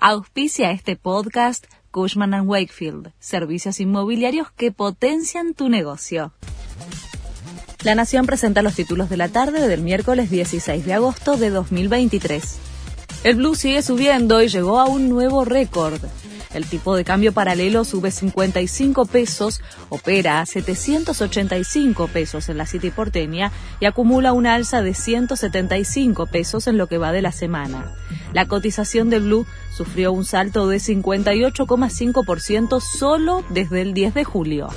Auspicia este podcast Cushman ⁇ Wakefield, servicios inmobiliarios que potencian tu negocio. La Nación presenta los títulos de la tarde del miércoles 16 de agosto de 2023. El blue sigue subiendo y llegó a un nuevo récord. El tipo de cambio paralelo sube 55 pesos, opera a 785 pesos en la City porteña y acumula una alza de 175 pesos en lo que va de la semana. La cotización de Blue sufrió un salto de 58,5% solo desde el 10 de julio.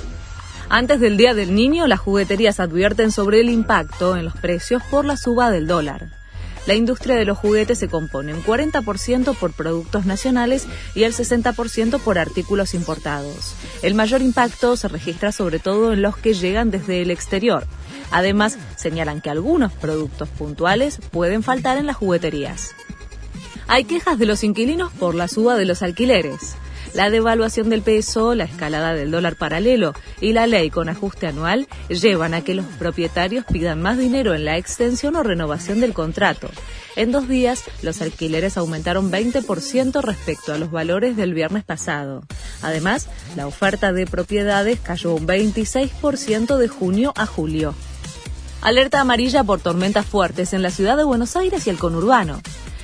Antes del Día del Niño, las jugueterías advierten sobre el impacto en los precios por la suba del dólar. La industria de los juguetes se compone un 40% por productos nacionales y el 60% por artículos importados. El mayor impacto se registra sobre todo en los que llegan desde el exterior. Además, señalan que algunos productos puntuales pueden faltar en las jugueterías. Hay quejas de los inquilinos por la suba de los alquileres. La devaluación del peso, la escalada del dólar paralelo y la ley con ajuste anual llevan a que los propietarios pidan más dinero en la extensión o renovación del contrato. En dos días, los alquileres aumentaron 20% respecto a los valores del viernes pasado. Además, la oferta de propiedades cayó un 26% de junio a julio. Alerta amarilla por tormentas fuertes en la ciudad de Buenos Aires y el conurbano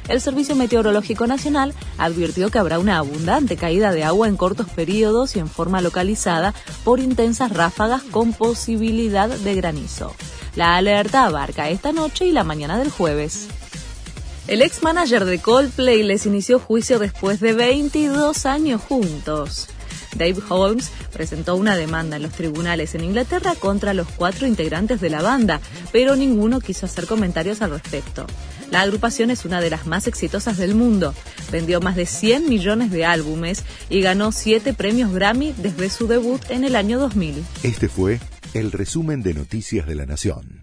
el Servicio Meteorológico Nacional advirtió que habrá una abundante caída de agua en cortos periodos y en forma localizada por intensas ráfagas con posibilidad de granizo. La alerta abarca esta noche y la mañana del jueves. El ex manager de Coldplay les inició juicio después de 22 años juntos. Dave Holmes presentó una demanda en los tribunales en Inglaterra contra los cuatro integrantes de la banda, pero ninguno quiso hacer comentarios al respecto. La agrupación es una de las más exitosas del mundo. Vendió más de 100 millones de álbumes y ganó 7 premios Grammy desde su debut en el año 2000. Este fue el resumen de Noticias de la Nación.